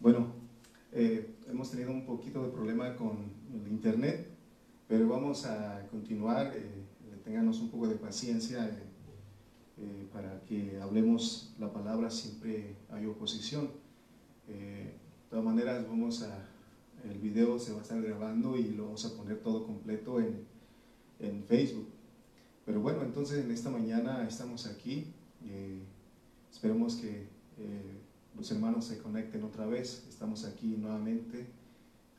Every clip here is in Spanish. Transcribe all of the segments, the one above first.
Bueno, eh, hemos tenido un poquito de problema con el internet, pero vamos a continuar. Eh, ténganos un poco de paciencia eh, eh, para que hablemos la palabra, siempre hay oposición. de todas maneras, vamos a, el video se va a estar grabando y lo vamos a poner todo completo en, en Facebook. Pero bueno, entonces en esta mañana estamos aquí. esperemos que los hermanos se conecten otra vez. Estamos aquí nuevamente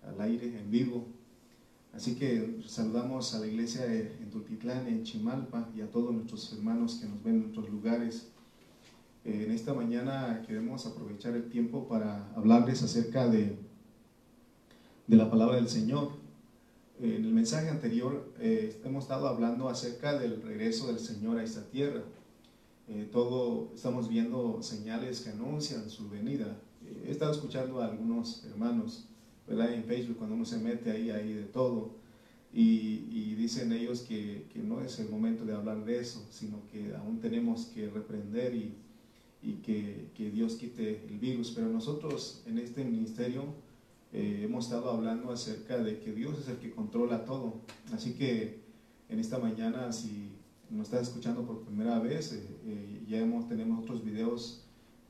al aire, en vivo. Así que saludamos a la iglesia en Tultitlán, en Chimalpa y a todos nuestros hermanos que nos ven en otros lugares. Eh, en esta mañana queremos aprovechar el tiempo para hablarles acerca de, de la palabra del Señor. En el mensaje anterior eh, hemos estado hablando acerca del regreso del Señor a esta tierra. Eh, todo estamos viendo señales que anuncian su venida. Eh, he estado escuchando a algunos hermanos, ¿verdad? En Facebook cuando uno se mete ahí, hay de todo. Y, dicen ellos que, que, no es el momento de hablar de eso, sino que aún tenemos que reprender y, y que, que, Dios quite el virus. Pero nosotros en este ministerio eh, hemos estado hablando acerca de que Dios es el que controla todo. Así que en esta mañana, si nos estás escuchando por primera vez, eh, eh, ya hemos, tenemos otros videos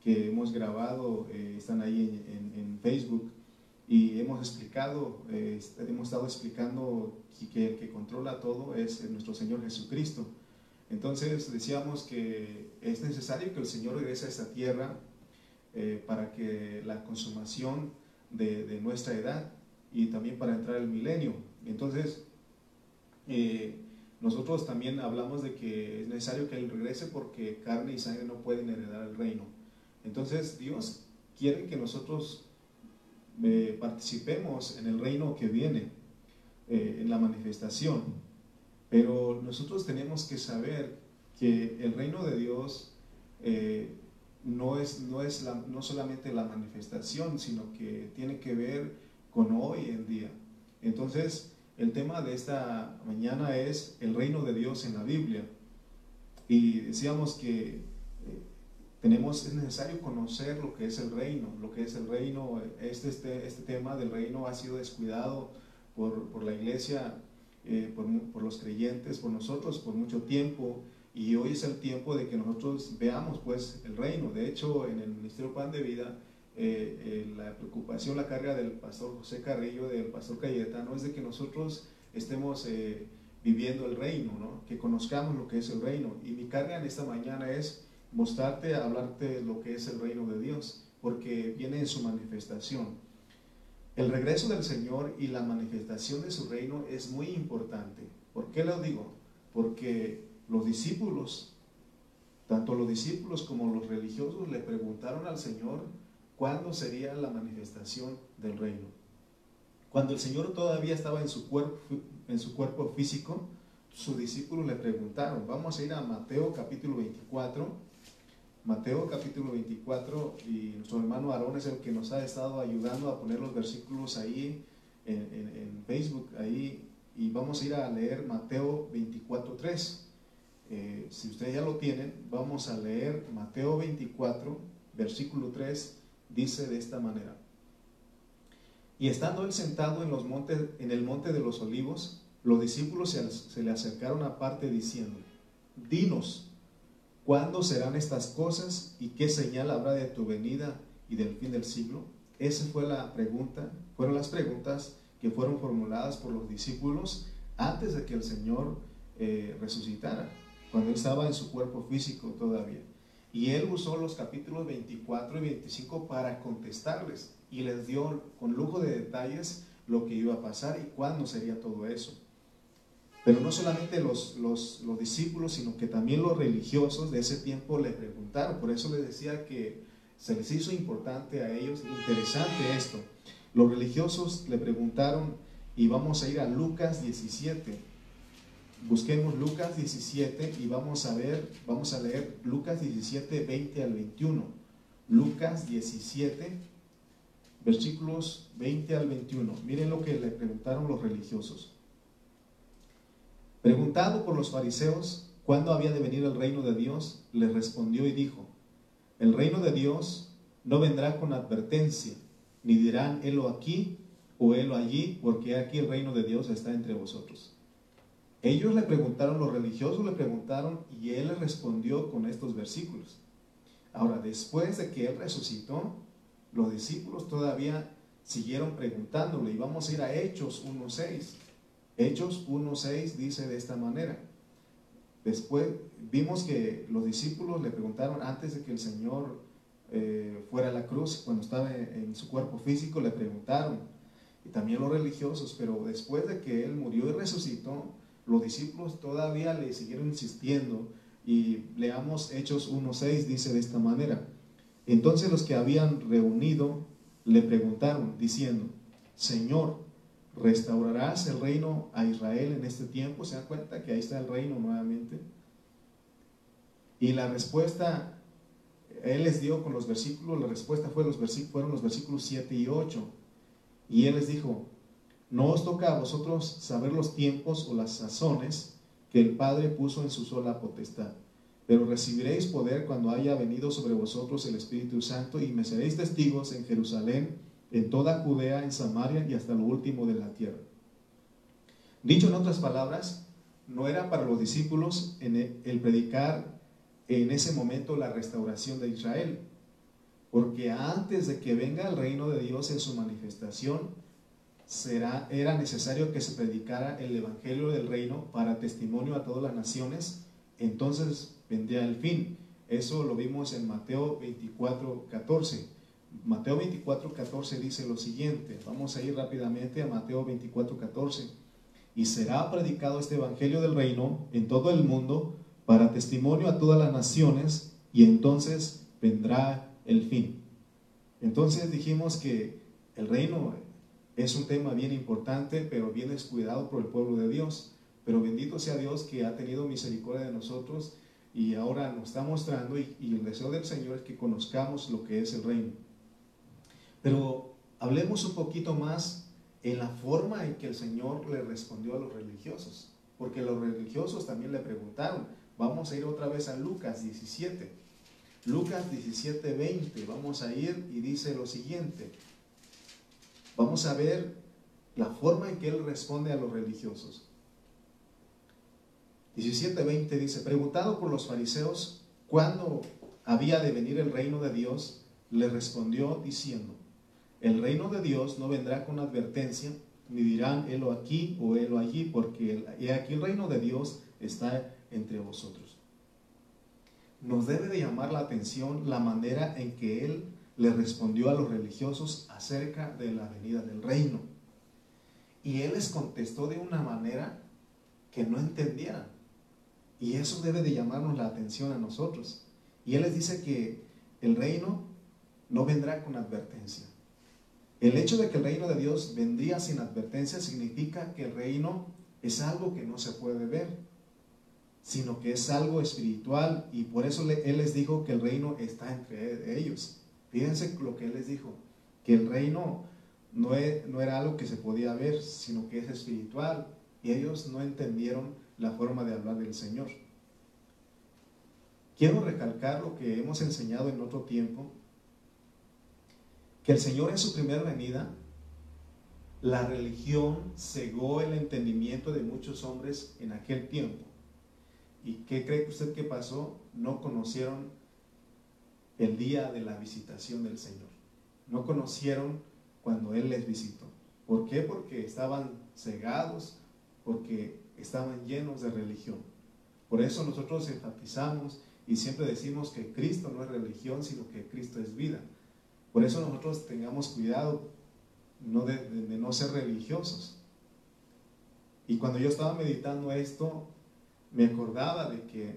que hemos grabado, eh, están ahí en, en, Facebook y hemos explicado, hemos estado explicando que, el que controla todo es nuestro Señor Jesucristo. Entonces decíamos que es necesario que el Señor regrese a esta tierra para que la consumación de, de, nuestra edad y también para entrar al milenio. Entonces, nosotros también hablamos de que es necesario que Él regrese porque carne y sangre no pueden heredar el reino. Entonces Dios quiere que nosotros eh, participemos en el reino que viene, eh, en la manifestación. Pero nosotros tenemos que saber que el reino de Dios eh, no, es, no, es no solamente la manifestación, sino que tiene que ver con hoy en día. Entonces, el tema de esta mañana es el reino de Dios en la Biblia. Y decíamos que eh, tenemos, es necesario conocer lo que es el reino, lo que es el reino. Este, este, este tema del reino ha sido descuidado por, la iglesia, eh, por, por, los creyentes, por nosotros por mucho tiempo. Y hoy es el tiempo de que nosotros veamos pues el reino. De hecho, en el Ministerio Pan de Vida, eh, eh, la preocupación, la carga del pastor José Carrillo, del pastor Cayetano, es de que nosotros estemos eh, viviendo el reino, ¿no? que conozcamos lo que es el reino. Y mi carga en esta mañana es mostrarte, hablarte lo que es el reino de Dios, porque viene en su manifestación. El regreso del Señor y la manifestación de su reino es muy importante. ¿Por qué lo digo? Porque los discípulos, tanto los discípulos como los religiosos, le preguntaron al Señor, ¿Cuándo sería la manifestación del reino? Cuando el Señor todavía estaba en su cuerpo, en su cuerpo físico, sus discípulos le preguntaron, vamos a ir a Mateo capítulo 24, Mateo capítulo 24, y nuestro hermano Aarón es el que nos ha estado ayudando a poner los versículos ahí en, Facebook, ahí, y vamos a ir a leer Mateo 24, 3. Eh, si ustedes ya lo tienen, vamos a leer Mateo 24, versículo 3 dice de esta manera. Y estando él sentado en, los montes, en el monte de los olivos, los discípulos se, le acercaron aparte diciendo, dinos, ¿cuándo serán estas cosas y qué señal habrá de tu venida y del fin del siglo? Esa fue la pregunta, fueron las preguntas que fueron formuladas por los discípulos antes de que el Señor eh, resucitara, cuando él estaba en su cuerpo físico todavía. Y él usó los capítulos 24 y 25 para contestarles y les dio con lujo de detalles lo que iba a pasar y cuándo sería todo eso. Pero no solamente los, los, los discípulos, sino que también los religiosos de ese tiempo le preguntaron. Por eso les decía que se les hizo importante a ellos, interesante esto. Los religiosos le preguntaron, y vamos a ir a Lucas 17, Busquemos Lucas 17 y vamos a ver, vamos a leer Lucas 17, 20 al 21. Lucas 17, versículos 20 al 21. Miren lo que le preguntaron los religiosos. Preguntado por los fariseos cuándo había de venir el reino de Dios, les respondió y dijo, el reino de Dios no vendrá con advertencia, ni dirán, helo aquí o helo allí, porque aquí el reino de Dios está entre vosotros. Ellos le preguntaron, los religiosos le preguntaron, y él les respondió con estos versículos. Ahora, después de que él resucitó, los discípulos todavía siguieron preguntándole, y vamos a ir a Hechos 1.6. Hechos 1.6 dice de esta manera. Después vimos que los discípulos le preguntaron antes de que el Señor eh, fuera a la cruz, cuando estaba en, su cuerpo físico, le preguntaron, y también los religiosos, pero después de que Él murió y resucitó, los discípulos todavía le siguieron insistiendo y leamos Hechos 1.6, dice de esta manera. Entonces los que habían reunido le preguntaron, diciendo, Señor, ¿restaurarás el reino a Israel en este tiempo? ¿Se dan cuenta que ahí está el reino nuevamente? Y la respuesta, él les dio con los versículos, la respuesta fue los fueron los versículos 7 y 8. Y él les dijo, no os toca a vosotros saber los tiempos o las sazones que el Padre puso en su sola potestad, pero recibiréis poder cuando haya venido sobre vosotros el Espíritu Santo y me seréis testigos en Jerusalén, en toda Judea, en Samaria y hasta lo último de la tierra. Dicho en otras palabras, no era para los discípulos en el, predicar en ese momento la restauración de Israel, porque antes de que venga el reino de Dios en su manifestación, era necesario que se predicara el Evangelio del reino para testimonio a todas las naciones, entonces vendría el fin. Eso lo vimos en Mateo 24, 14. Mateo 24, 14 dice lo siguiente. Vamos a ir rápidamente a Mateo 24, 14. Y será predicado este Evangelio del reino en todo el mundo para testimonio a todas las naciones y entonces vendrá el fin. Entonces dijimos que el reino es un tema bien importante, pero bien descuidado por el pueblo de Dios. Pero bendito sea Dios que ha tenido misericordia de nosotros y ahora nos está mostrando y, el deseo del Señor es que conozcamos lo que es el reino. Pero hablemos un poquito más en la forma en que el Señor le respondió a los religiosos, porque los religiosos también le preguntaron. Vamos a ir otra vez a Lucas 17. Lucas 17, 20. Vamos a ir y dice lo siguiente. Vamos a ver la forma en que él responde a los religiosos. 17:20 dice, preguntado por los fariseos cuándo había de venir el reino de Dios, le respondió diciendo, el reino de Dios no vendrá con advertencia, ni dirán, helo aquí o helo allí, porque aquí el reino de Dios está entre vosotros. Nos debe de llamar la atención la manera en que Él le respondió a los religiosos acerca de la venida del reino. Y Él les contestó de una manera que no entendieran. Y eso debe de llamarnos la atención a nosotros. Y Él les dice que el reino no vendrá con advertencia. El hecho de que el reino de Dios vendría sin advertencia significa que el reino es algo que no se puede ver, sino que es algo espiritual y por eso Él les dijo que el reino está entre ellos. Fíjense lo que Él les dijo, que el reino no, e, no era algo que se podía ver, sino que es espiritual y ellos no entendieron la forma de hablar del Señor. Quiero recalcar lo que hemos enseñado en otro tiempo, que el Señor en su primera venida, la religión cegó el entendimiento de muchos hombres en aquel tiempo. ¿Y qué cree usted que pasó? No conocieron el día de la visitación del Señor. No conocieron cuando Él les visitó. ¿Por qué? Porque estaban cegados, porque estaban llenos de religión. Por eso nosotros enfatizamos y siempre decimos que Cristo no es religión, sino que Cristo es vida. Por eso nosotros tengamos cuidado de, no ser religiosos. Y cuando yo estaba meditando esto, me acordaba de que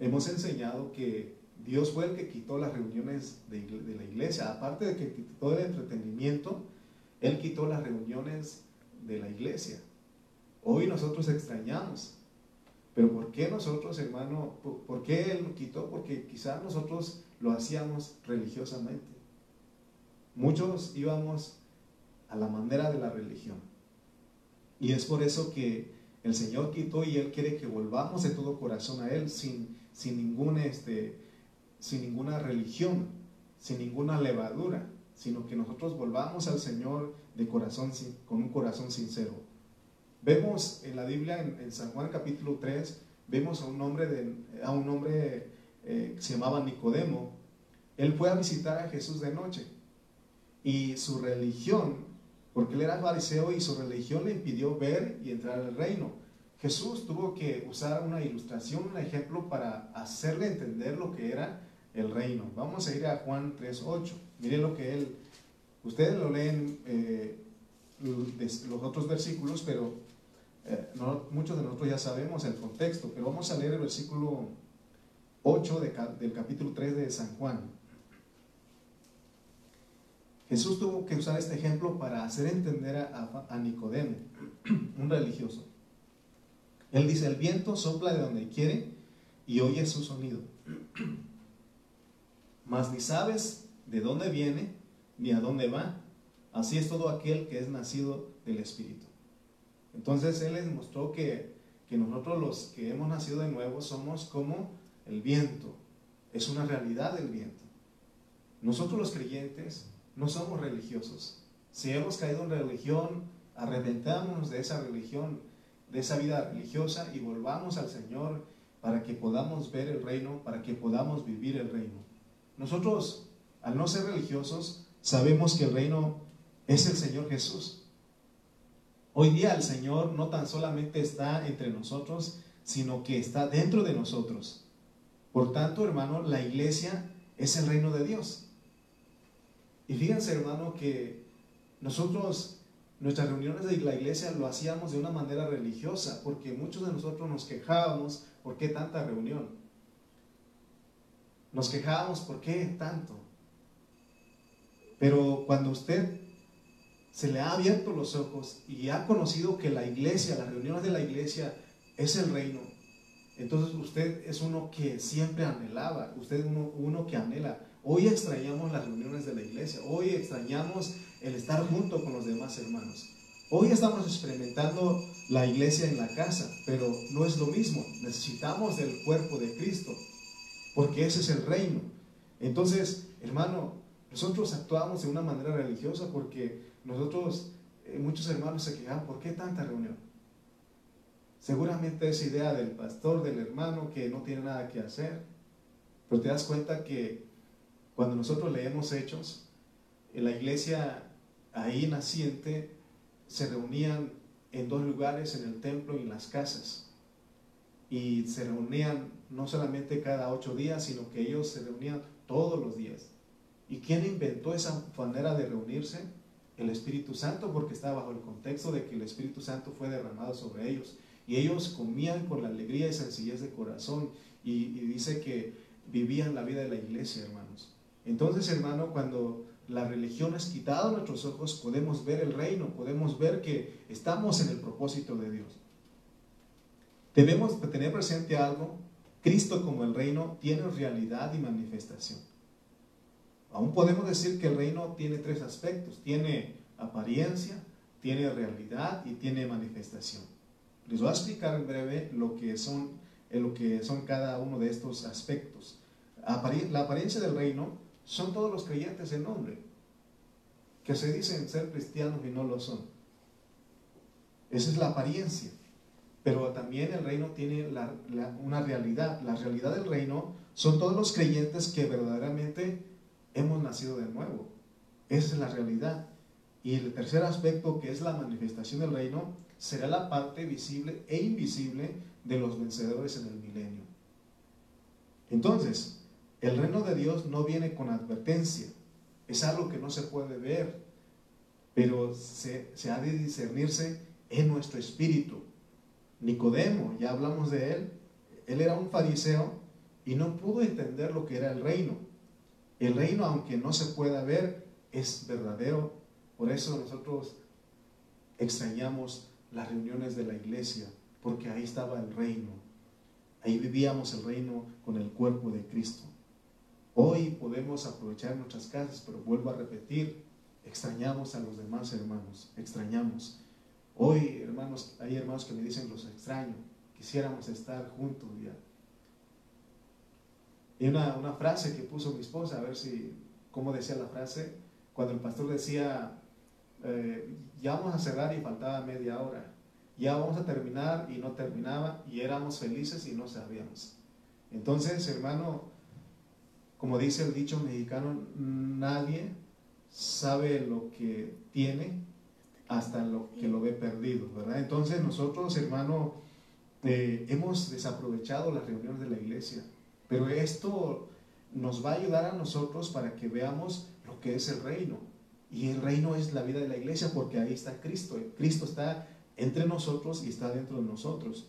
hemos enseñado que Dios fue el que quitó las reuniones de, la iglesia. Aparte de que quitó el entretenimiento, Él quitó las reuniones de la iglesia. Hoy nosotros extrañamos. Pero ¿por qué nosotros, hermano, por, qué Él lo quitó? Porque quizás nosotros lo hacíamos religiosamente. Muchos íbamos a la manera de la religión. Y es por eso que el Señor quitó y Él quiere que volvamos de todo corazón a Él sin, sin, ninguna, este, sin ninguna religión, sin ninguna levadura. sino que nosotros volvamos al Señor de corazón, con un corazón sincero. Vemos en la Biblia, en, San Juan capítulo 3, vemos a un hombre, de, a un hombre eh, que se llamaba Nicodemo. Él fue a visitar a Jesús de noche y su religión, porque él era fariseo y su religión le impidió ver y entrar al reino. Jesús tuvo que usar una ilustración, un ejemplo para hacerle entender lo que era el reino. Vamos a ir a Juan 3.8. Miren lo que él, ustedes lo leen eh, los otros versículos, pero eh, muchos de nosotros ya sabemos el contexto, pero vamos a leer el versículo 8 del capítulo 3 de San Juan. Jesús tuvo que usar este ejemplo para hacer entender a, a Nicodemo, un religioso. Él dice, el viento sopla de donde quiere y oye su sonido mas ni sabes de dónde viene ni a dónde va. Así es todo aquel que es nacido del Espíritu. Entonces Él les mostró que, que nosotros los que hemos nacido de nuevo somos como el viento. Es una realidad el viento. Nosotros los creyentes no somos religiosos. Si hemos caído en religión, arrepentámonos de esa religión, de esa vida religiosa y volvamos al Señor para que podamos ver el reino, para que podamos vivir el reino. Nosotros, al no ser religiosos, sabemos que el reino es el Señor Jesús. Hoy día el Señor no tan solamente está entre nosotros, sino que está dentro de nosotros. Por tanto, hermano, la iglesia es el reino de Dios. Y fíjense, hermano, que nosotros, nuestras reuniones de la iglesia lo hacíamos de una manera religiosa, porque muchos de nosotros nos quejábamos, ¿por qué tanta reunión? Nos quejábamos, ¿por qué tanto? Pero cuando usted se le ha abierto los ojos y ha conocido que la iglesia, las reuniones de la iglesia es el reino, entonces usted es uno que siempre anhelaba, usted es uno, uno que anhela. Hoy extrañamos las reuniones de la iglesia, hoy extrañamos el estar junto con los demás hermanos. Hoy estamos experimentando la iglesia en la casa, pero no es lo mismo. Necesitamos del cuerpo de Cristo porque ese es el reino. Entonces, hermano, nosotros actuamos de una manera religiosa porque nosotros, eh, muchos hermanos se quejan, ¿por qué tanta reunión? Seguramente es idea del pastor, del hermano que no tiene nada que hacer. Pero te das cuenta que cuando nosotros leemos hechos, en la iglesia ahí naciente se reunían en dos lugares, en el templo y en las casas. Y se reunían no solamente cada ocho días, sino que ellos se reunían todos los días. ¿Y quién inventó esa manera de reunirse? El Espíritu Santo, porque estaba bajo el contexto de que el Espíritu Santo fue derramado sobre ellos. Y ellos comían con la alegría y sencillez de corazón. Y, y dice que vivían la vida de la iglesia, hermanos. Entonces, hermano, cuando la religión es quitada de nuestros ojos, podemos ver el reino, podemos ver que estamos en el propósito de Dios. Debemos tener presente algo Cristo como el reino tiene realidad y manifestación. Aún podemos decir que el reino tiene tres aspectos. Tiene apariencia, tiene realidad y tiene manifestación. Les voy a explicar en breve lo que son, eh, lo que son cada uno de estos aspectos. La apariencia del reino son todos los creyentes en nombre, que se dicen ser cristianos y no lo son. Esa es la apariencia. Pero también el reino tiene una realidad. La realidad del reino son todos los creyentes que verdaderamente hemos nacido de nuevo. Esa es la realidad. Y el tercer aspecto, que es la manifestación del reino, será la parte visible e invisible de los vencedores en el milenio. Entonces, el reino de Dios no viene con advertencia. Es algo que no se puede ver, pero se, se ha de discernirse en nuestro espíritu. Nicodemo, ya hablamos de él, él era un fariseo y no pudo entender lo que era el reino. El reino, aunque no se pueda ver, es verdadero. Por eso nosotros extrañamos las reuniones de la iglesia, porque ahí estaba el reino. Ahí vivíamos el reino con el cuerpo de Cristo. Hoy podemos aprovechar nuestras casas, pero vuelvo a repetir, extrañamos a los demás hermanos, extrañamos. Hoy, hermanos, hay hermanos que me dicen, los extraño, quisiéramos estar juntos ya. Y una, una frase que puso mi esposa, a ver si, cómo decía la frase, cuando el pastor decía, eh, ya vamos a cerrar y faltaba media hora, ya vamos a terminar y no terminaba y éramos felices y no sabíamos. Entonces, hermano, como dice el dicho mexicano, nadie sabe lo que tiene hasta lo que lo ve perdido, ¿verdad? Entonces nosotros, hermano, eh, hemos desaprovechado las reuniones de la iglesia, pero esto nos va a ayudar a nosotros para que veamos lo que es el reino. Y el reino es la vida de la iglesia porque ahí está Cristo. Cristo está entre nosotros y está dentro de nosotros.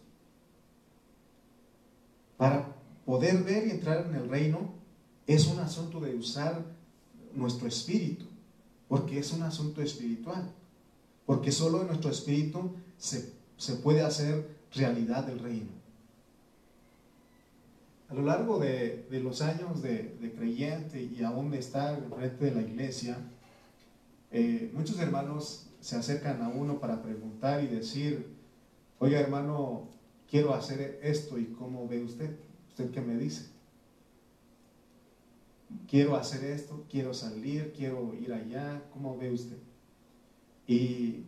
Para poder ver y entrar en el reino es un asunto de usar nuestro espíritu, porque es un asunto espiritual, porque solo en nuestro espíritu se, puede hacer realidad el reino. A lo largo de, los años de, creyente y aún de estar frente de la iglesia, eh, muchos hermanos se acercan a uno para preguntar y decir, oiga hermano, quiero hacer esto y cómo ve usted, usted qué me dice quiero hacer esto, quiero salir, quiero ir allá, ¿cómo ve usted? Y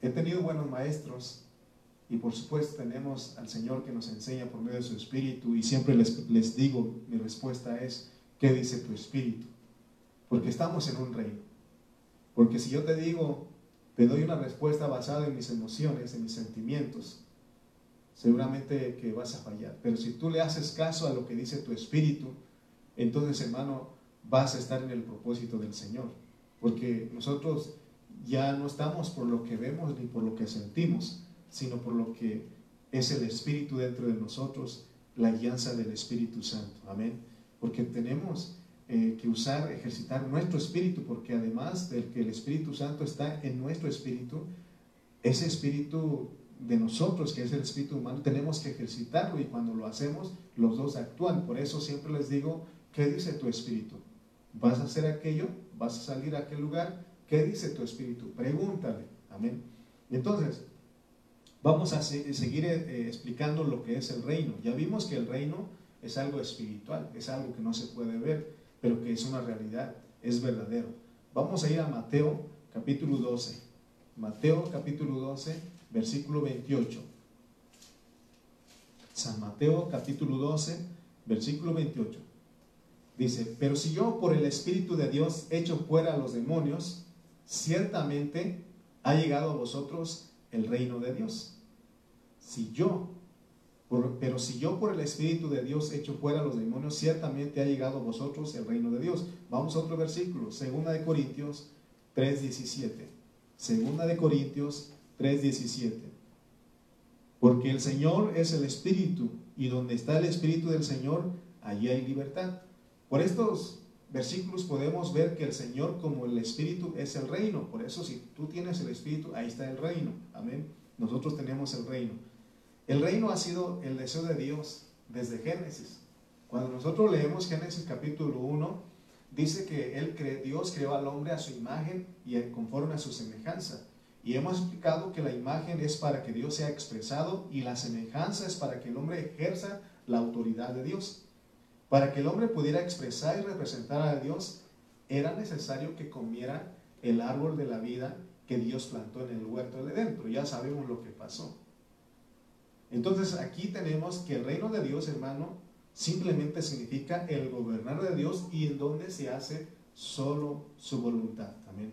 he tenido buenos maestros y por supuesto tenemos al Señor que nos enseña por medio de su Espíritu y siempre les, les digo, mi respuesta es, ¿qué dice tu Espíritu? Porque estamos en un reino. Porque si yo te digo, te doy una respuesta basada en mis emociones, en mis sentimientos, seguramente que vas a fallar. Pero si tú le haces caso a lo que dice tu Espíritu, entonces hermano, vas a estar en el propósito del Señor. Porque nosotros ya no estamos por lo que vemos ni por lo que sentimos, sino por lo que es el Espíritu dentro de nosotros, la guianza del Espíritu Santo. Amén. Porque tenemos eh, que usar, ejercitar nuestro espíritu, porque además del que el Espíritu Santo está en nuestro espíritu, ese espíritu de nosotros, que es el espíritu humano, tenemos que ejercitarlo y cuando lo hacemos, los dos actúan. Por eso siempre les digo ¿Qué dice tu espíritu? ¿Vas a hacer aquello? ¿Vas a salir a aquel lugar? ¿Qué dice tu espíritu? Pregúntale. Amén. Entonces, vamos a seguir eh, explicando lo que es el reino. Ya vimos que el reino es algo espiritual, es algo que no se puede ver, pero que es una realidad, es verdadero. Vamos a ir a Mateo capítulo 12. Mateo capítulo 12, versículo 28. San Mateo capítulo 12, versículo 28. Dice, pero si yo por el Espíritu de Dios echo fuera a los demonios, ciertamente ha llegado a vosotros el reino de Dios. Si yo, pero si yo por el Espíritu de Dios echo fuera a los demonios, ciertamente ha llegado a vosotros el reino de Dios. Vamos a otro versículo, segunda de Corintios 3:17. Segunda de Corintios 3:17. Porque el Señor es el Espíritu, y donde está el Espíritu del Señor, allí hay libertad. Por estos versículos podemos ver que el Señor como el Espíritu es el reino. Por eso si tú tienes el Espíritu, ahí está el reino. Amén. Nosotros tenemos el reino. El reino ha sido el deseo de Dios desde Génesis. Cuando nosotros leemos Génesis capítulo 1, dice que él Dios creó al hombre a su imagen y conforme a su semejanza. Y hemos explicado que la imagen es para que Dios sea expresado y la semejanza es para que el hombre ejerza la autoridad de Dios. Para que el hombre pudiera expresar y representar a Dios, era necesario que comiera el árbol de la vida que Dios plantó en el huerto de dentro. Ya sabemos lo que pasó. Entonces aquí tenemos que el reino de Dios, hermano, simplemente significa el gobernar de Dios y en donde se hace solo su voluntad. Amén.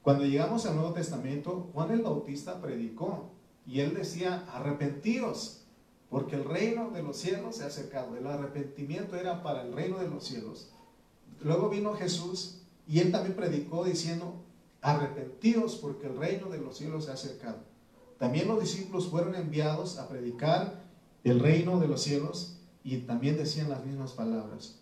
Cuando llegamos al Nuevo Testamento, Juan el Bautista predicó y él decía, arrepentíos porque el reino de los cielos se ha acercado. El arrepentimiento era para el reino de los cielos. Luego vino Jesús y él también predicó diciendo, arrepentidos porque el reino de los cielos se ha acercado. También los discípulos fueron enviados a predicar el reino de los cielos y también decían las mismas palabras.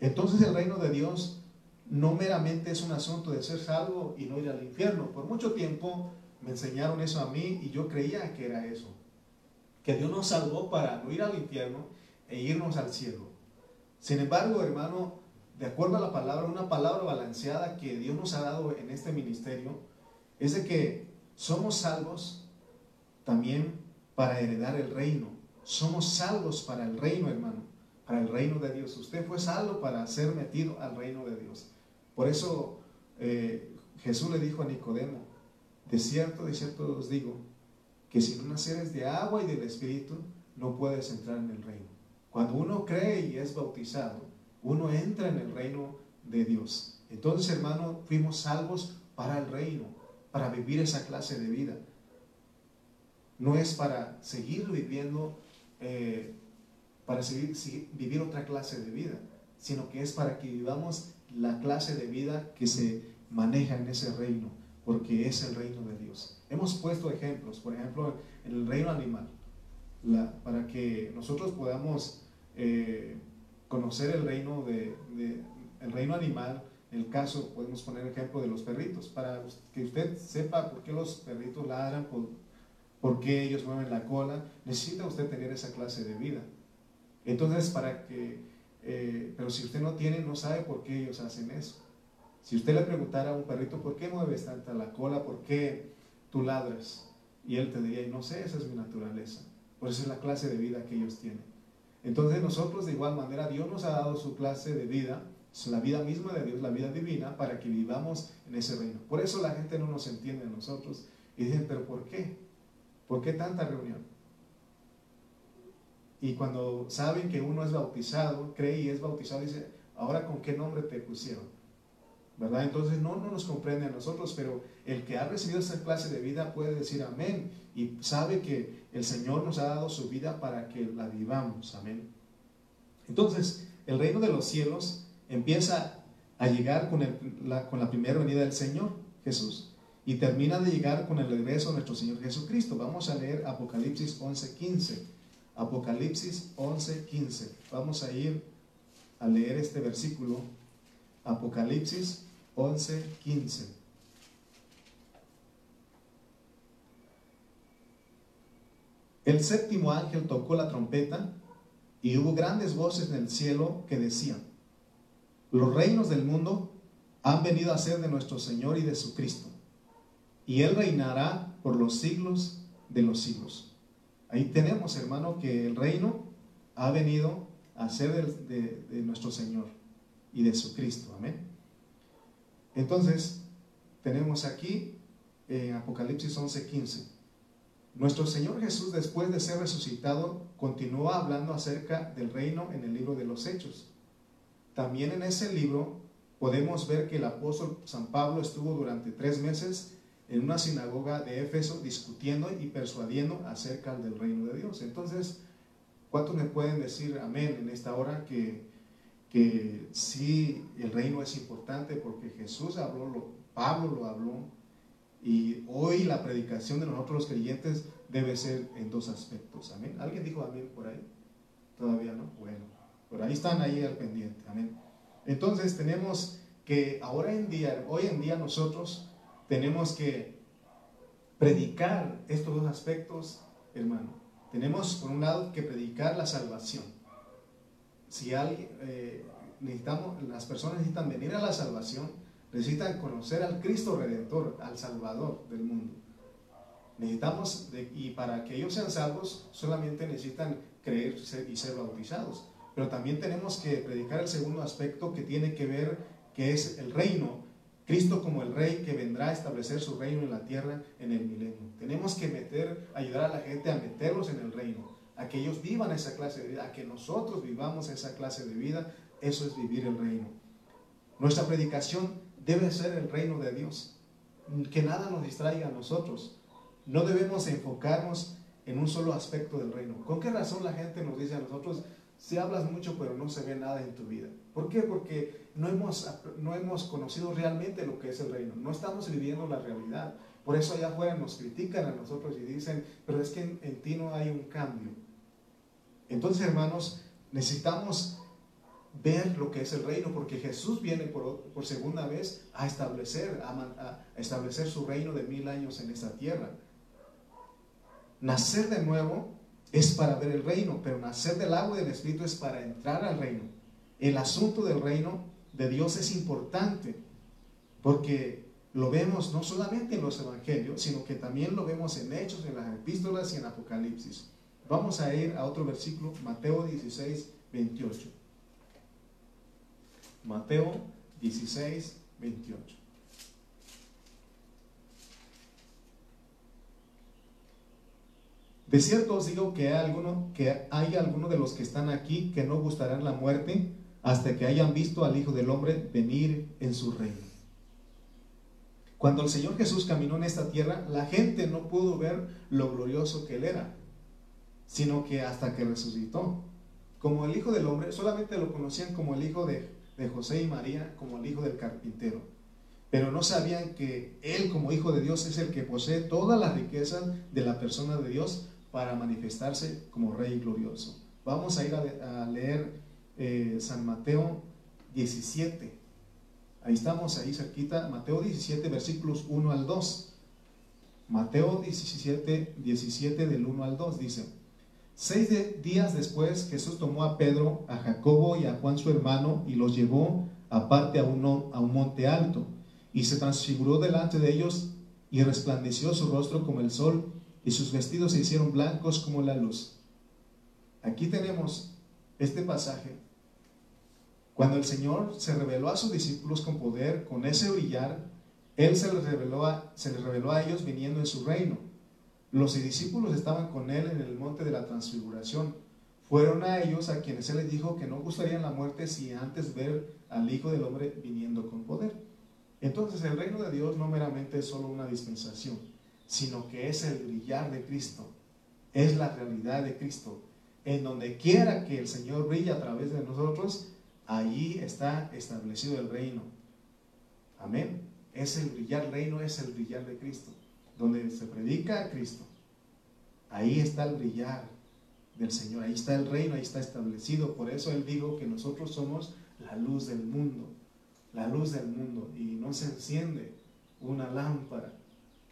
Entonces el reino de Dios no meramente es un asunto de ser salvo y no ir al infierno. Por mucho tiempo me enseñaron eso a mí y yo creía que era eso que Dios nos salvó para no ir al infierno e irnos al cielo. Sin embargo, hermano, de acuerdo a la palabra, una palabra balanceada que Dios nos ha dado en este ministerio, es de que somos salvos también para heredar el reino. Somos salvos para el reino, hermano, para el reino de Dios. Usted fue salvo para ser metido al reino de Dios. Por eso eh, Jesús le dijo a Nicodemo, de cierto, de cierto os digo, que si no nacieres de agua y del Espíritu, no puedes entrar en el reino. Cuando uno cree y es bautizado, uno entra en el reino de Dios. Entonces, hermano, fuimos salvos para el reino, para vivir esa clase de vida. No es para seguir viviendo, eh, para seguir, vivir otra clase de vida, sino que es para que vivamos la clase de vida que se maneja en ese reino, porque es el reino de Dios. Hemos puesto ejemplos, por ejemplo, en el reino animal, para que nosotros podamos eh, conocer el reino, de, el reino animal. El caso, podemos poner ejemplo de los perritos, para que usted sepa por qué los perritos ladran, por, por qué ellos mueven la cola. Necesita usted tener esa clase de vida. Entonces, para que, eh, pero si usted no tiene, no sabe por qué ellos hacen eso. Si usted le preguntara a un perrito, ¿por qué mueves tanta la cola? ¿Por qué tú ladras? Y él te diría, no sé, esa es mi naturaleza. Por eso es la clase de vida que ellos tienen. Entonces nosotros de igual manera, Dios nos ha dado su clase de vida, la vida misma de Dios, la vida divina, para que vivamos en ese reino. Por eso la gente no nos entiende a nosotros y dicen, pero ¿por qué? ¿Por qué tanta reunión? Y cuando saben que uno es bautizado, cree y es bautizado, dice, ahora con qué nombre te pusieron. Entonces no, no nos comprende a nosotros, pero el que ha recibido esta clase de vida puede decir amén y sabe que el Señor nos ha dado su vida para que la vivamos, amén. Entonces, el reino de los cielos empieza a llegar con, la, con la primera venida del Señor Jesús y termina de llegar con el regreso de nuestro Señor Jesucristo. Vamos a leer Apocalipsis 11:15. Apocalipsis 11:15. Vamos a ir a leer este versículo. Apocalipsis 11, 15. El séptimo ángel tocó la trompeta y hubo grandes voces en el cielo que decían, los reinos del mundo han venido a ser de nuestro Señor y de su Cristo, y Él reinará por los siglos de los siglos. Ahí tenemos, hermano, que el reino ha venido a ser de, de nuestro Señor y de su Cristo. Amén. Entonces, tenemos aquí en Apocalipsis 11:15. Nuestro Señor Jesús, después de ser resucitado, continúa hablando acerca del reino en el libro de los Hechos. También en ese libro podemos ver que el apóstol San Pablo estuvo durante tres meses en una sinagoga de Éfeso discutiendo y persuadiendo acerca del reino de Dios. Entonces, ¿cuántos me pueden decir amén en esta hora que que sí, el reino es importante porque Jesús habló, lo, Pablo lo habló, y hoy la predicación de nosotros los creyentes debe ser en dos aspectos. Amén. ¿Alguien dijo amén por ahí? Todavía no. Bueno, por ahí están ahí al pendiente. Amén. Entonces tenemos que ahora en día, hoy en día nosotros tenemos que predicar estos dos aspectos, hermano. Tenemos por un lado que predicar la salvación si alguien, eh, necesitamos, las personas necesitan venir a la salvación, necesitan conocer al Cristo Redentor, al Salvador del mundo. Necesitamos, y para que ellos sean salvos, solamente necesitan creer y ser bautizados. Pero también tenemos que predicar el segundo aspecto que tiene que ver, que es el reino. Cristo como el rey que vendrá a establecer su reino en la tierra en el milenio. Tenemos que meter, ayudar a la gente a meterlos en el reino a que ellos vivan esa clase de vida, a que nosotros vivamos esa clase de vida, eso es vivir el reino. Nuestra predicación debe ser el reino de Dios, que nada nos distraiga a nosotros. No debemos enfocarnos en un solo aspecto del reino. ¿Con qué razón la gente nos dice a nosotros, si hablas mucho pero no se ve nada en tu vida? ¿Por qué? Porque no hemos, no hemos conocido realmente lo que es el reino, no estamos viviendo la realidad. Por eso allá afuera nos critican a nosotros y dicen, pero es que en ti no hay un cambio. Entonces, hermanos, necesitamos ver lo que es el reino, porque Jesús viene por, segunda vez a establecer, a, establecer su reino de mil años en esta tierra. Nacer de nuevo es para ver el reino, pero nacer del agua y del Espíritu es para entrar al reino. El asunto del reino de Dios es importante, porque lo vemos no solamente en los evangelios, sino que también lo vemos en Hechos, en las epístolas y en Apocalipsis. Vamos a ir a otro versículo, Mateo 16, 28. Mateo 16, 28. De cierto os digo que hay, alguno, que hay algunos de los que están aquí que no gustarán la muerte hasta que hayan visto al Hijo del Hombre venir en su reino. Cuando el Señor Jesús caminó en esta tierra, la gente no pudo ver lo glorioso que Él era sino que hasta que resucitó. Como el Hijo del Hombre, solamente lo conocían como el Hijo de, de José y María, como el Hijo del carpintero. Pero no sabían que Él como Hijo de Dios es el que posee todas las riquezas de la persona de Dios para manifestarse como Rey glorioso. Vamos a ir a, leer eh, San Mateo 17. Ahí estamos, ahí cerquita. Mateo 17, versículos 1 al 2. Mateo 17, 17 del 1 al 2 dice, Seis días después Jesús tomó a Pedro, a Jacobo y a Juan su hermano y los llevó aparte a, uno, a un monte alto y se transfiguró delante de ellos y resplandeció su rostro como el sol y sus vestidos se hicieron blancos como la luz. Aquí tenemos este pasaje. Cuando el Señor se reveló a sus discípulos con poder, con ese brillar, Él se les reveló se les reveló a ellos viniendo en su reino. Los discípulos estaban con Él en el monte de la transfiguración. Fueron a ellos a quienes Él les dijo que no gustarían la muerte si antes ver al Hijo del Hombre viniendo con poder. Entonces el reino de Dios no meramente es solo una dispensación sino que es el brillar de Cristo, es la realidad de Cristo. En donde quiera que el Señor brille a través de nosotros, allí está establecido el reino. Amén. Es el brillar reino, es el brillar de Cristo. Donde se predica a Cristo, ahí está el brillar del Señor, ahí está el reino, ahí está establecido. Por eso Él dijo que nosotros somos la luz del mundo, la luz del mundo. Y no se enciende una lámpara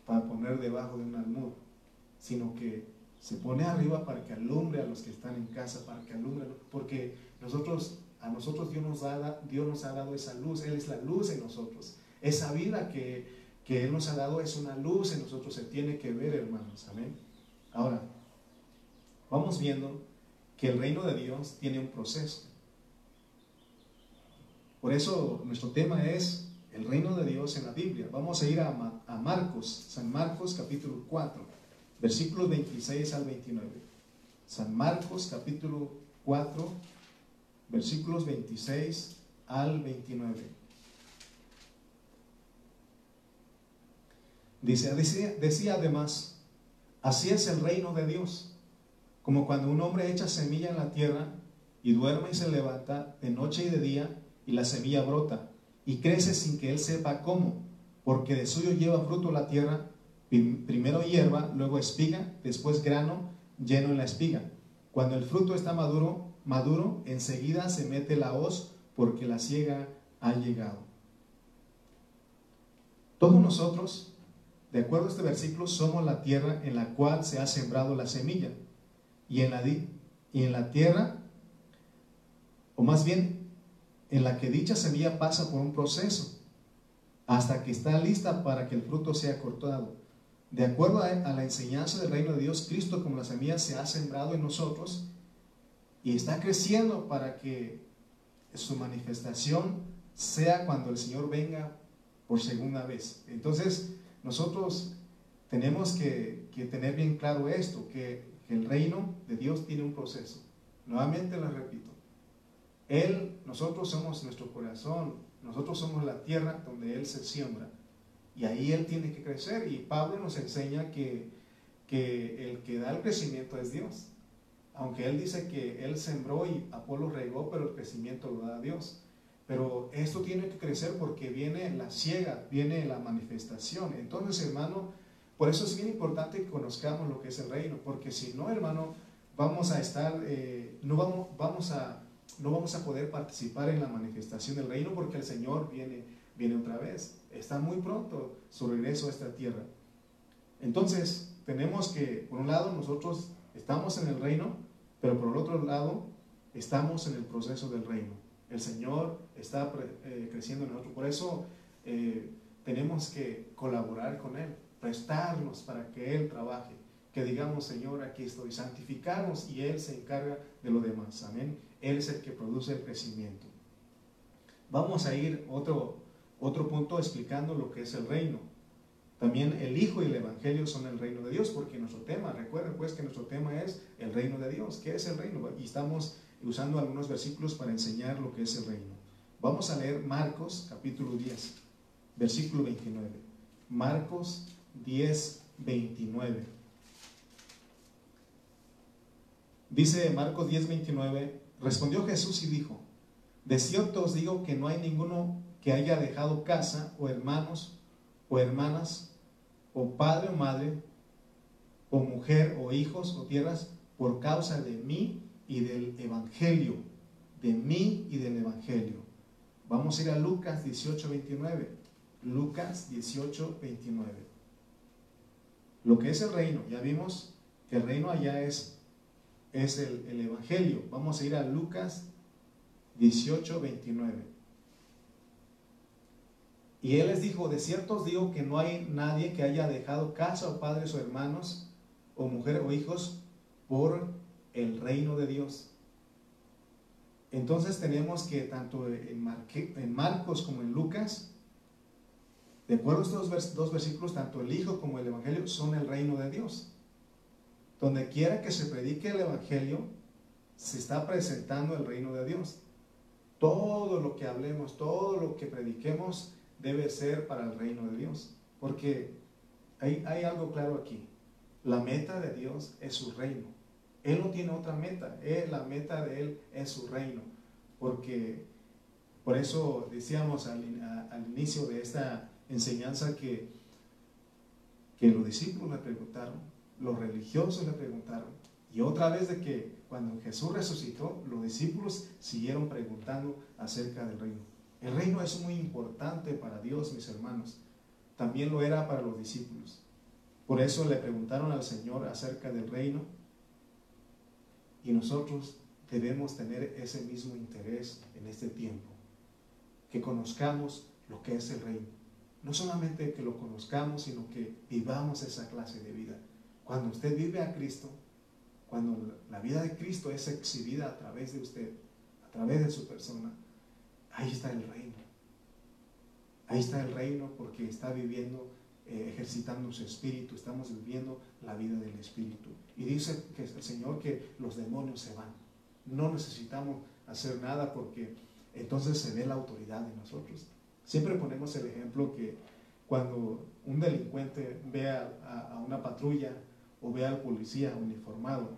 para poner debajo de un almud, sino que se pone arriba para que alumbre a los que están en casa, para que alumbre, porque nosotros, a nosotros Dios nos, ha, Dios nos ha dado esa luz, Él es la luz en nosotros. Esa vida que, que Él nos ha dado es una luz en nosotros, se tiene que ver, hermanos, amén. Ahora, vamos viendo que el reino de Dios tiene un proceso. Por eso nuestro tema es el reino de Dios en la Biblia. Vamos a ir a, Marcos, San Marcos capítulo 4, versículos 26 al 29. San Marcos capítulo 4, versículos 26 al 29. Dice, decía, además, así es el reino de Dios, como cuando un hombre echa semilla en la tierra y duerme y se levanta de noche y de día y la semilla brota y crece sin que él sepa cómo, porque de suyo lleva fruto la tierra, primero hierba, luego espiga, después grano lleno en la espiga. Cuando el fruto está maduro, maduro, enseguida se mete la hoz, porque la ciega ha llegado. Todos nosotros, de acuerdo a este versículo, somos la tierra en la cual se ha sembrado la semilla. Y en la, y en la tierra, o más bien en la que dicha semilla pasa por un proceso hasta que está lista para que el fruto sea cortado. De acuerdo a, la enseñanza del reino de Dios, Cristo como la semilla se ha sembrado en nosotros y está creciendo para que su manifestación sea cuando el Señor venga por segunda vez. Entonces, nosotros tenemos que, tener bien claro esto, que, el reino de Dios tiene un proceso. Nuevamente lo repito, él, nosotros somos nuestro corazón, nosotros somos la tierra donde Él se siembra. Y ahí Él tiene que crecer. Y Pablo nos enseña que, que el que da el crecimiento es Dios. Aunque Él dice que Él sembró y Apolo regó, pero el crecimiento lo da Dios. Pero esto tiene que crecer porque viene la ciega, viene la manifestación. Entonces, hermano, por eso es bien importante que conozcamos lo que es el reino, porque si no, hermano, vamos a estar, eh, no vamos, vamos a no vamos a poder participar en la manifestación del reino porque el Señor viene, viene otra vez. Está muy pronto su regreso a esta tierra. Entonces, tenemos que, por un lado, nosotros estamos en el reino, pero por el otro lado, estamos en el proceso del reino. El Señor está eh, creciendo en nosotros. Por eso eh, tenemos que colaborar con Él, prestarnos para que Él trabaje. Que digamos, Señor, aquí estoy, santificarnos y Él se encarga de lo demás. Amén. Él es el que produce el crecimiento. Vamos a ir otro, otro punto explicando lo que es el reino. También el Hijo y el Evangelio son el reino de Dios, porque nuestro tema, recuerden pues que nuestro tema es el reino de Dios. ¿Qué es el reino? Y estamos usando algunos versículos para enseñar lo que es el reino. Vamos a leer Marcos capítulo 10, versículo 29. Marcos 10, 29. Dice Marcos 10, 29, respondió Jesús y dijo, de cierto os digo que no hay ninguno que haya dejado casa o hermanos o hermanas o padre o madre, o mujer, o hijos, o tierras, por causa de mí y del Evangelio, de mí y del Evangelio. Vamos a ir a Lucas 18, 29. Lucas 18, 29. Lo que es el reino, ya vimos que el reino allá es, es el, el Evangelio. Vamos a ir a Lucas 18, 29. Y él les dijo, de cierto os digo que no hay nadie que haya dejado casa o padres o hermanos o mujer o hijos por el reino de Dios. Entonces tenemos que tanto en, Marcos como en Lucas, de acuerdo a estos dos versículos, tanto el Hijo como el Evangelio son el reino de Dios. Donde quiera que se predique el Evangelio, se está presentando el reino de Dios. Todo lo que hablemos, todo lo que prediquemos, debe ser para el reino de Dios. Porque hay, hay algo claro aquí. La meta de Dios es su reino. Él no tiene otra meta. Él, la meta de Él es su reino. Porque por eso decíamos al, al inicio de esta enseñanza que, que los discípulos le preguntaron, los religiosos le preguntaron, y otra vez de que cuando Jesús resucitó, los discípulos siguieron preguntando acerca del reino. El reino es muy importante para Dios, mis hermanos. También lo era para los discípulos. Por eso le preguntaron al Señor acerca del reino. Y nosotros debemos tener ese mismo interés en este tiempo. Que conozcamos lo que es el reino. No solamente que lo conozcamos, sino que vivamos esa clase de vida. Cuando usted vive a Cristo, cuando la vida de Cristo es exhibida a través de usted, a través de su persona, Ahí está el reino. Ahí está el reino porque está viviendo, eh, ejercitando su espíritu, estamos viviendo la vida del espíritu. Y dice que el Señor que los demonios se van. No necesitamos hacer nada porque entonces se ve la autoridad en nosotros. Siempre ponemos el ejemplo que cuando un delincuente ve a, una patrulla o ve al policía uniformado,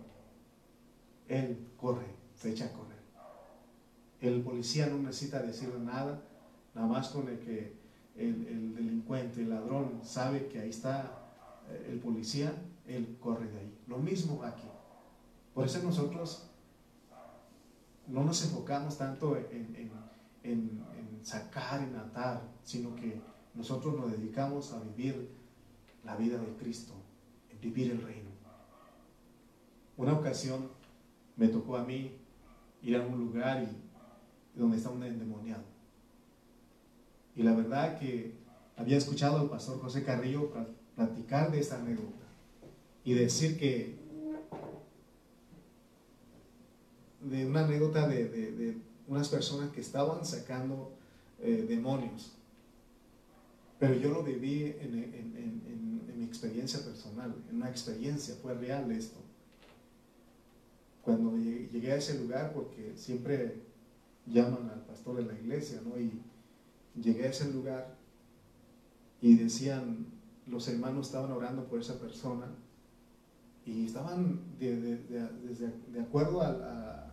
él corre, se echa a correr. El policía no necesita decir nada, nada más con el que el, delincuente, el ladrón, sabe que ahí está eh, el policía, él corre de ahí. Lo mismo aquí. Por eso nosotros no nos enfocamos tanto en, en, sacar, en atar, sino que nosotros nos dedicamos a vivir la vida de Cristo, en vivir el reino. Una ocasión me tocó a mí ir a un lugar y donde está un endemoniado. Y la verdad que había escuchado al pastor José Carrillo platicar de esta anécdota y decir que de una anécdota de, unas personas que estaban sacando eh, demonios. Pero yo lo viví en, en, mi experiencia personal, en una experiencia, fue real esto. Cuando llegué a ese lugar, porque siempre llaman al pastor de la iglesia, ¿no? Y llegué a ese lugar y decían, los hermanos estaban orando por esa persona y estaban de, acuerdo a,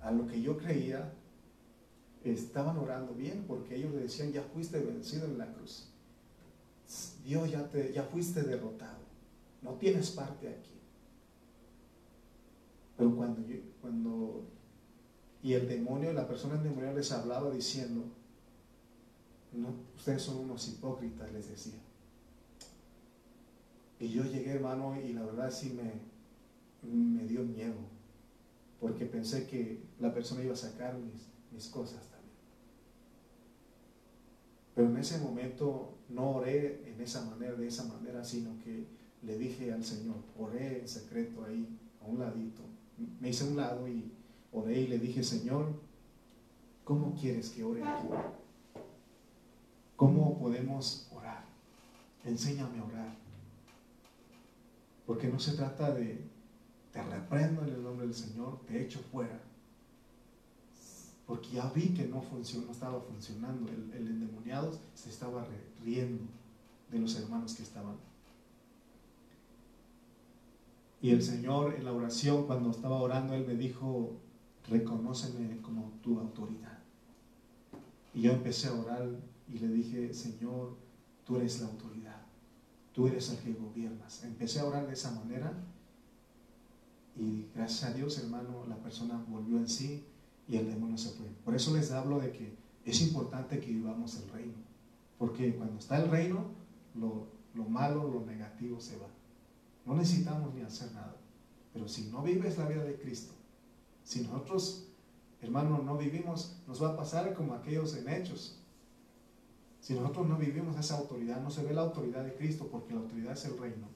a, lo que yo creía, estaban orando bien porque ellos le decían, ya fuiste vencido en la cruz. Dios ya, te, ya fuiste derrotado. No tienes parte aquí. Pero cuando, cuando y el demonio, la persona endemoniada les hablaba diciendo, no, ustedes son unos hipócritas, les decía. Y yo llegué, hermano, y la verdad sí me, me dio miedo, porque pensé que la persona iba a sacar mis, mis cosas también. Pero en ese momento no oré en esa manera, de esa manera, sino que le dije al Señor, oré en secreto ahí, a un ladito. Me hice a un lado y oré y le dije, Señor, ¿cómo quieres que ore aquí? ¿Cómo podemos orar? enséñame a orar. Porque no se trata de, te reprendo en el nombre del Señor, te echo fuera. Porque ya vi que no, funcionó, estaba funcionando. El, el endemoniado se estaba riendo de los hermanos que estaban. Y el Señor en la oración, cuando estaba orando, Él me dijo, reconóceme como tu autoridad. Y yo empecé a orar y le dije, Señor, tú eres la autoridad, tú eres el que gobiernas. Empecé a orar de esa manera y gracias a Dios, hermano, la persona volvió en sí y el demonio se fue. Por eso les hablo de que es importante que vivamos el reino, porque cuando está el reino, lo, lo malo, lo negativo se va. No necesitamos ni hacer nada. Pero si no vives la vida de Cristo, si nosotros, hermano, no vivimos, nos va a pasar como aquellos en hechos. Si nosotros no vivimos esa autoridad, no se ve la autoridad de Cristo porque la autoridad es el reino.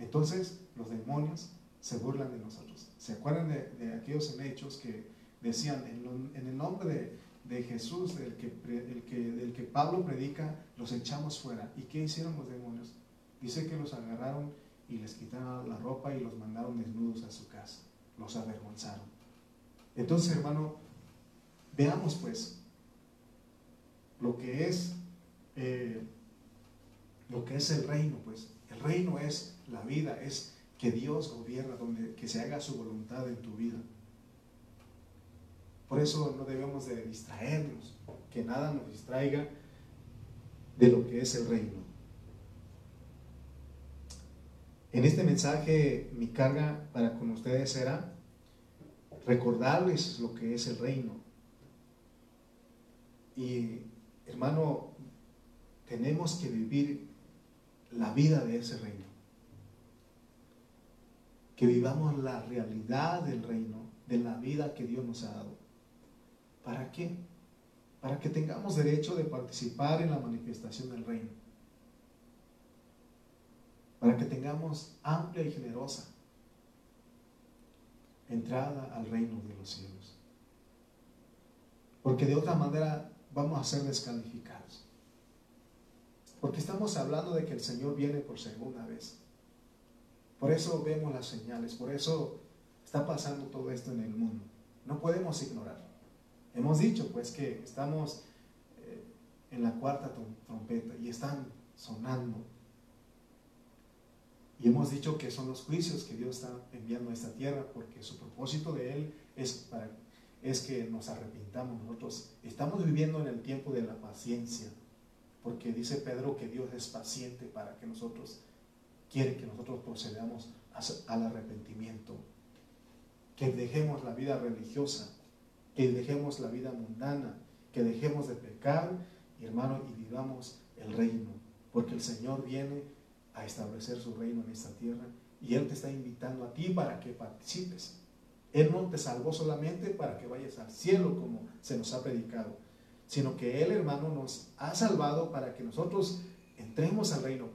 Entonces los demonios se burlan de nosotros. ¿Se acuerdan de, aquellos en hechos que decían en, el nombre de, Jesús, del que, que, del que Pablo predica, los echamos fuera? ¿Y qué hicieron los demonios? Dice que los agarraron y les quitaron la ropa y los mandaron desnudos a su casa. Los avergonzaron. Entonces, hermano, veamos pues lo que es eh, lo que es el reino, pues. El reino es la vida, es que Dios gobierna, donde, que se haga su voluntad en tu vida. Por eso no debemos de distraernos, que nada nos distraiga de lo que es el reino. En este mensaje mi carga para con ustedes será recordarles lo que es el reino. Y hermano, tenemos que vivir la vida de ese reino. Que vivamos la realidad del reino, de la vida que Dios nos ha dado. ¿Para qué? Para que tengamos derecho de participar en la manifestación del reino para que tengamos amplia y generosa entrada al reino de los cielos. Porque de otra manera vamos a ser descalificados. Porque estamos hablando de que el Señor viene por segunda vez. Por eso vemos las señales, por eso está pasando todo esto en el mundo. No podemos ignorar. Hemos dicho pues que estamos eh, en la cuarta trompeta y están sonando y hemos dicho que son los juicios que Dios está enviando a esta tierra porque su propósito de Él es, para, es que nos arrepintamos. Nosotros estamos viviendo en el tiempo de la paciencia porque dice Pedro que Dios es paciente para que nosotros, quiere que nosotros procedamos al arrepentimiento, que dejemos la vida religiosa, que dejemos la vida mundana, que dejemos de pecar, hermano, y vivamos el reino, porque el Señor viene a establecer su reino en esta tierra y Él te está invitando a ti para que participes. Él no te salvó solamente para que vayas al cielo como se nos ha predicado, sino que Él, hermano, nos ha salvado para que nosotros entremos al reino.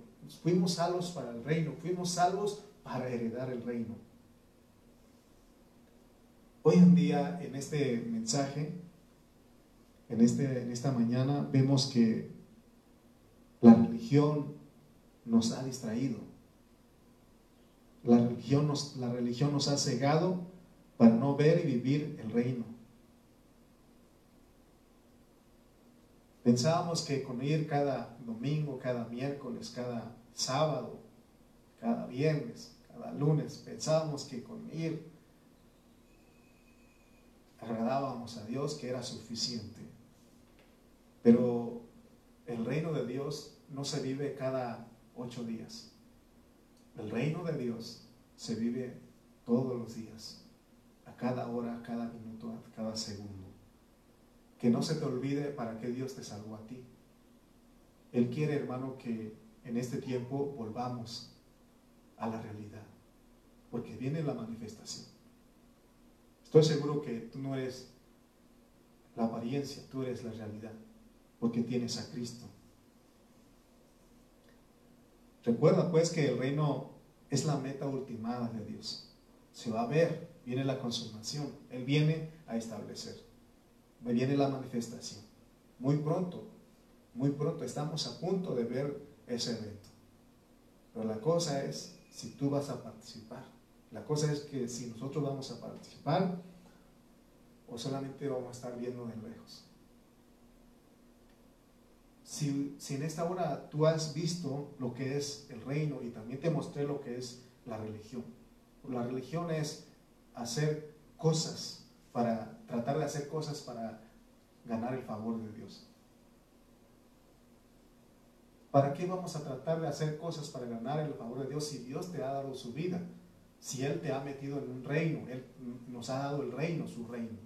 Fuimos salvos para el reino, fuimos salvos para heredar el reino. Hoy en día, en este mensaje, en, este, en esta mañana, vemos que la religión nos ha distraído. La religión nos, la religión nos ha cegado para no ver y vivir el reino. Pensábamos que con ir cada domingo, cada miércoles, cada sábado, cada viernes, cada lunes, pensábamos que con ir agradábamos a Dios, que era suficiente. Pero el reino de Dios no se vive cada ocho días. El reino de Dios se vive todos los días, a cada hora, a cada minuto, a cada segundo. Que no se te olvide para qué Dios te salvó a ti. Él quiere, hermano, que en este tiempo volvamos a la realidad, porque viene la manifestación. Estoy seguro que tú no eres la apariencia, tú eres la realidad, porque tienes a Cristo Recuerda pues que el reino es la meta ultimada de Dios. Se va a ver, viene la consumación, Él viene a establecer, viene la manifestación. Muy pronto, muy pronto, estamos a punto de ver ese evento. Pero la cosa es si tú vas a participar. La cosa es que si nosotros vamos a participar o solamente vamos a estar viendo de lejos. Si, si, en esta hora tú has visto lo que es el reino y también te mostré lo que es la religión. La religión es hacer cosas para tratar de hacer cosas para ganar el favor de Dios. ¿Para qué vamos a tratar de hacer cosas para ganar el favor de Dios si Dios te ha dado su vida? Si Él te ha metido en un reino, Él nos ha dado el reino, su reino.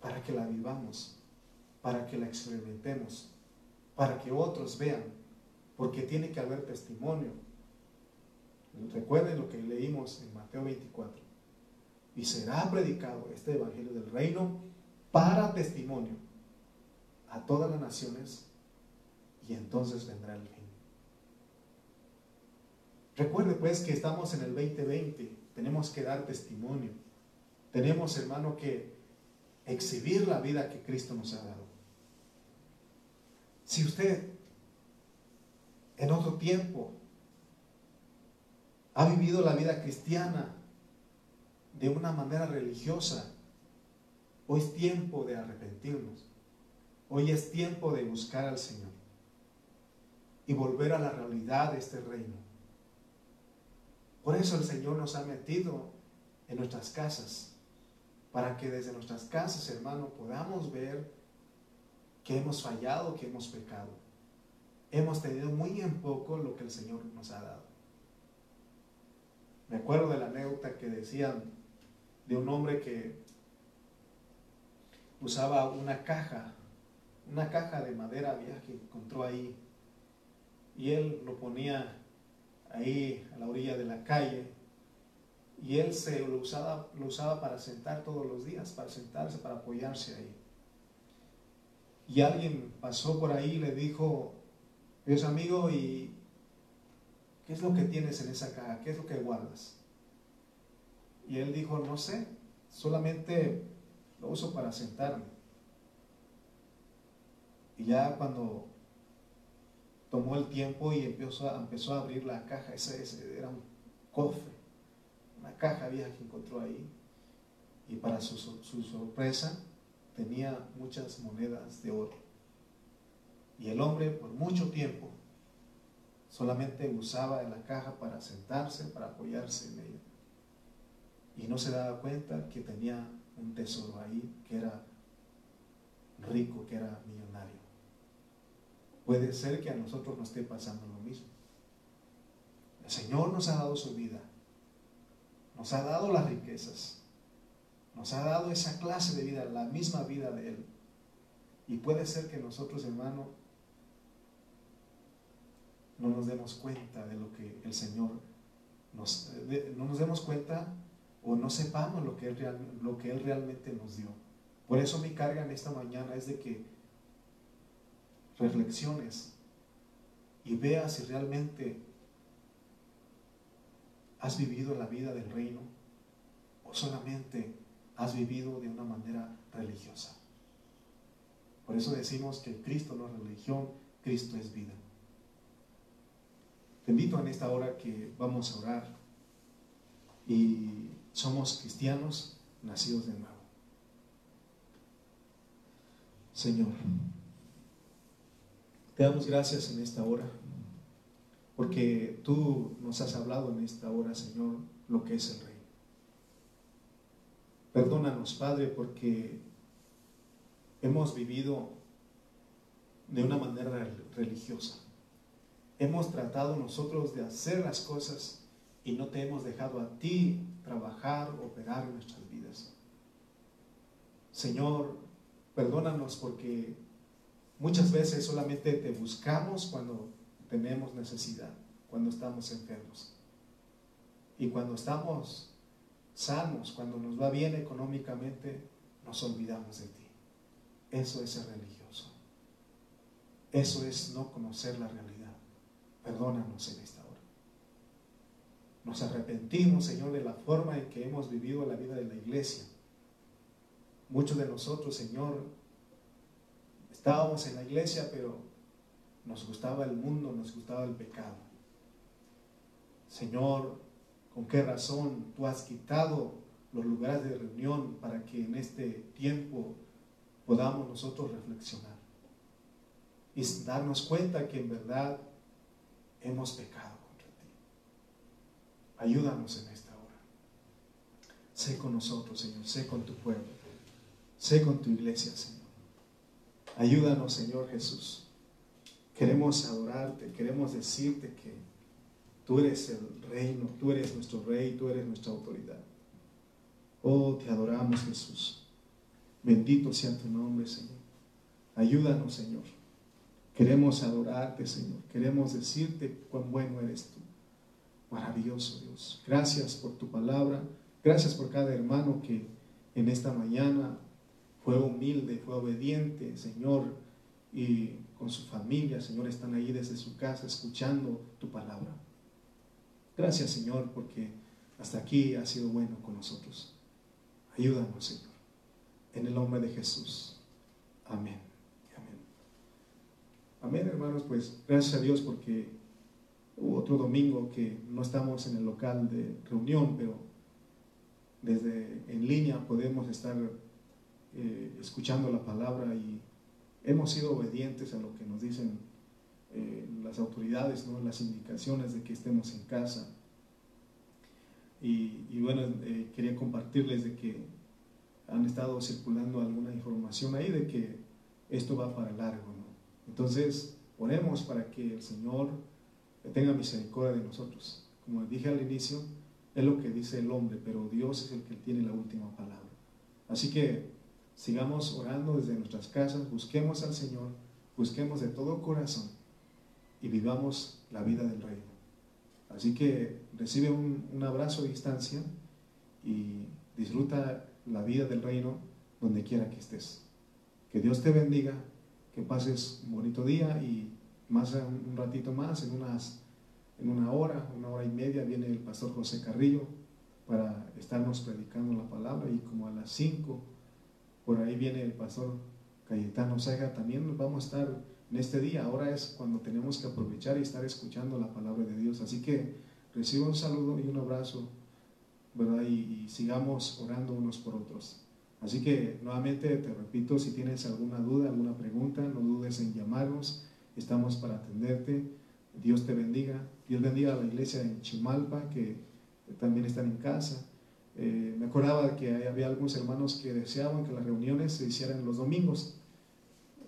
Para que la vivamos, para que la experimentemos, para que otros vean, porque tiene que haber testimonio. Recuerden lo que leímos en Mateo 24. Y será predicado este Evangelio del Reino para testimonio a todas las naciones y entonces vendrá el fin. Recuerde pues que estamos en el 2020, tenemos que dar testimonio, tenemos hermano que exhibir la vida que Cristo nos ha dado. Si usted en otro tiempo ha vivido la vida cristiana de una manera religiosa, hoy es tiempo de arrepentirnos. Hoy es tiempo de buscar al Señor y volver a la realidad de este reino. Por eso el Señor nos ha metido en nuestras casas, para que desde nuestras casas, hermano, podamos ver que hemos fallado, que hemos pecado. Hemos tenido muy en poco lo que el Señor nos ha dado. Me acuerdo de la anécdota que decían de un hombre que usaba una caja, una caja de madera vieja que encontró ahí y él lo ponía ahí a la orilla de la calle y él se lo usaba, lo usaba para sentar todos los días, para sentarse, para apoyarse ahí. Y alguien pasó por ahí y le dijo, Dios amigo, ¿y qué es lo que tienes en esa caja? ¿Qué es lo que guardas? Y él dijo, no sé, solamente lo uso para sentarme. Y ya cuando tomó el tiempo y empezó a, empezó a abrir la caja. Ese, era un cofre, una caja vieja que encontró ahí. Y para su, su sorpresa tenía muchas monedas de oro. Y el hombre por mucho tiempo solamente usaba la caja para sentarse, para apoyarse en ella. No se daba cuenta que tenía un tesoro ahí que era rico, que era millonario. Puede ser que a nosotros nos esté pasando lo mismo. El Señor nos ha dado su vida, nos ha dado las riquezas, nos ha dado esa clase de vida, la misma vida de Él. Y puede ser que nosotros, hermano, no nos demos cuenta de lo que el Señor nos, no nos demos cuenta o no sepamos lo que, él, lo que Él realmente nos dio. Por eso mi carga en esta mañana es de que reflexiones y veas si realmente has vivido la vida del reino o solamente has vivido de una manera religiosa. Por eso decimos que Cristo no es religión, Cristo es vida. Te invito en esta hora que vamos a orar y somos cristianos nacidos de nuevo. Señor, te damos gracias en esta hora, porque tú nos has hablado en esta hora, Señor, lo que es el reino. Perdónanos, Padre, porque hemos vivido de una manera religiosa. Hemos tratado nosotros de hacer las cosas y no te hemos dejado a ti trabajar, operar en nuestras vidas. Señor, perdónanos porque Muchas veces solamente te buscamos cuando tenemos necesidad, cuando estamos enfermos. Y cuando estamos sanos, cuando nos va bien económicamente, nos olvidamos de ti. Eso es ser religioso. Eso es no conocer la realidad. Perdónanos en esta. Nos arrepentimos, Señor, de la forma en que hemos vivido la vida de la iglesia. Muchos de nosotros, Señor, Estábamos en la iglesia, pero nos gustaba el mundo, nos gustaba el pecado. Señor, con qué razón tú has quitado los lugares de reunión para que en este tiempo podamos nosotros reflexionar y darnos cuenta que en verdad hemos pecado. Ayúdanos en esta hora. Sé con nosotros, Señor, sé con tu pueblo, sé con tu iglesia, Señor. Ayúdanos, Señor Jesús. Queremos adorarte, queremos decirte que tú eres el reino, tú eres nuestro rey, tú eres nuestra autoridad. Oh, te adoramos, Jesús. Bendito sea tu nombre, Señor. Ayúdanos, Señor. Queremos adorarte, Señor. Queremos decirte cuán bueno eres tú. Maravilloso Dios. Gracias por tu palabra. Gracias por cada hermano que en esta mañana fue humilde, fue obediente, Señor, y con su familia, Señor, están ahí desde su casa escuchando tu palabra. Gracias, Señor, porque hasta aquí ha sido bueno con nosotros. Ayúdanos, Señor. En el nombre de Jesús. Amén. Amén. Amén, hermanos, pues gracias a Dios porque hubo otro domingo que no estamos en el local de reunión, pero desde en línea podemos estar eh, escuchando la palabra y hemos sido obedientes a lo que nos dicen eh, las autoridades, ¿no? las indicaciones de que estemos en casa. Y, bueno, eh, quería compartirles de que han estado circulando alguna información ahí de que esto va para largo. Entonces, oremos para que el Señor tenga misericordia de nosotros. Como dije al inicio, es lo que dice el hombre, pero Dios es el que tiene la última palabra. Así que sigamos orando desde nuestras casas, busquemos al Señor, busquemos de todo corazón y vivamos la vida del reino. Así que recibe un, un abrazo a distancia y disfruta la vida del reino donde quiera que estés. Que Dios te bendiga, que pases un bonito día y más un ratito más, en, unas, en una hora, una hora y media, viene el pastor José Carrillo para estarnos predicando la palabra y como a las 5, por ahí viene el pastor Cayetano Sega, también vamos a estar en este día, ahora es cuando tenemos que aprovechar y estar escuchando la palabra de Dios, así que recibo un saludo y un abrazo ¿verdad? Y, sigamos orando unos por otros. Así que nuevamente te repito, si tienes alguna duda, alguna pregunta, no dudes en llamarnos, estamos para atenderte. Dios te bendiga. Dios bendiga a la iglesia en Chimalpa, que también están en casa. Eh, me acordaba que había algunos hermanos que deseaban que las reuniones se hicieran los domingos.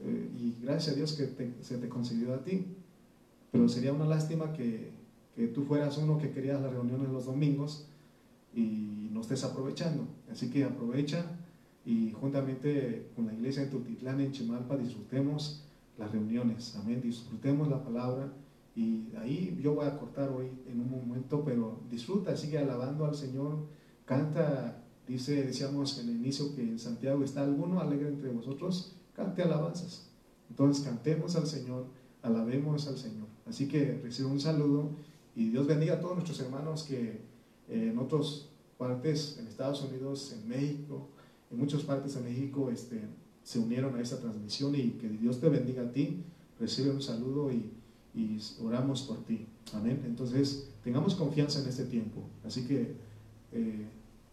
Eh, y gracias a Dios que se te concedió a ti. Pero sería una lástima que, que tú fueras uno que querías las reuniones los domingos y no estés aprovechando. Así que aprovecha y juntamente con la iglesia de Tultitlán en Chimalpa disfrutemos las reuniones, amén, disfrutemos la palabra y ahí yo voy a cortar hoy en un momento, pero disfruta, sigue alabando al Señor, canta, dice, decíamos en el inicio que en Santiago está alguno alegre entre vosotros, cante alabanzas. Entonces cantemos al Señor, alabemos al Señor. Así que recibo un saludo y Dios bendiga a todos nuestros hermanos que en otras partes, en Estados Unidos, en México, en muchas partes de México, este, se unieron a esta transmisión y que Dios te bendiga a ti, recibe un saludo y, oramos por ti. Amén. Entonces, tengamos confianza en este tiempo. Así que eh,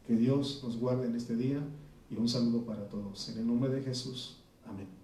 que Dios nos guarde en este día y un saludo para todos. En el nombre de Jesús. Amén.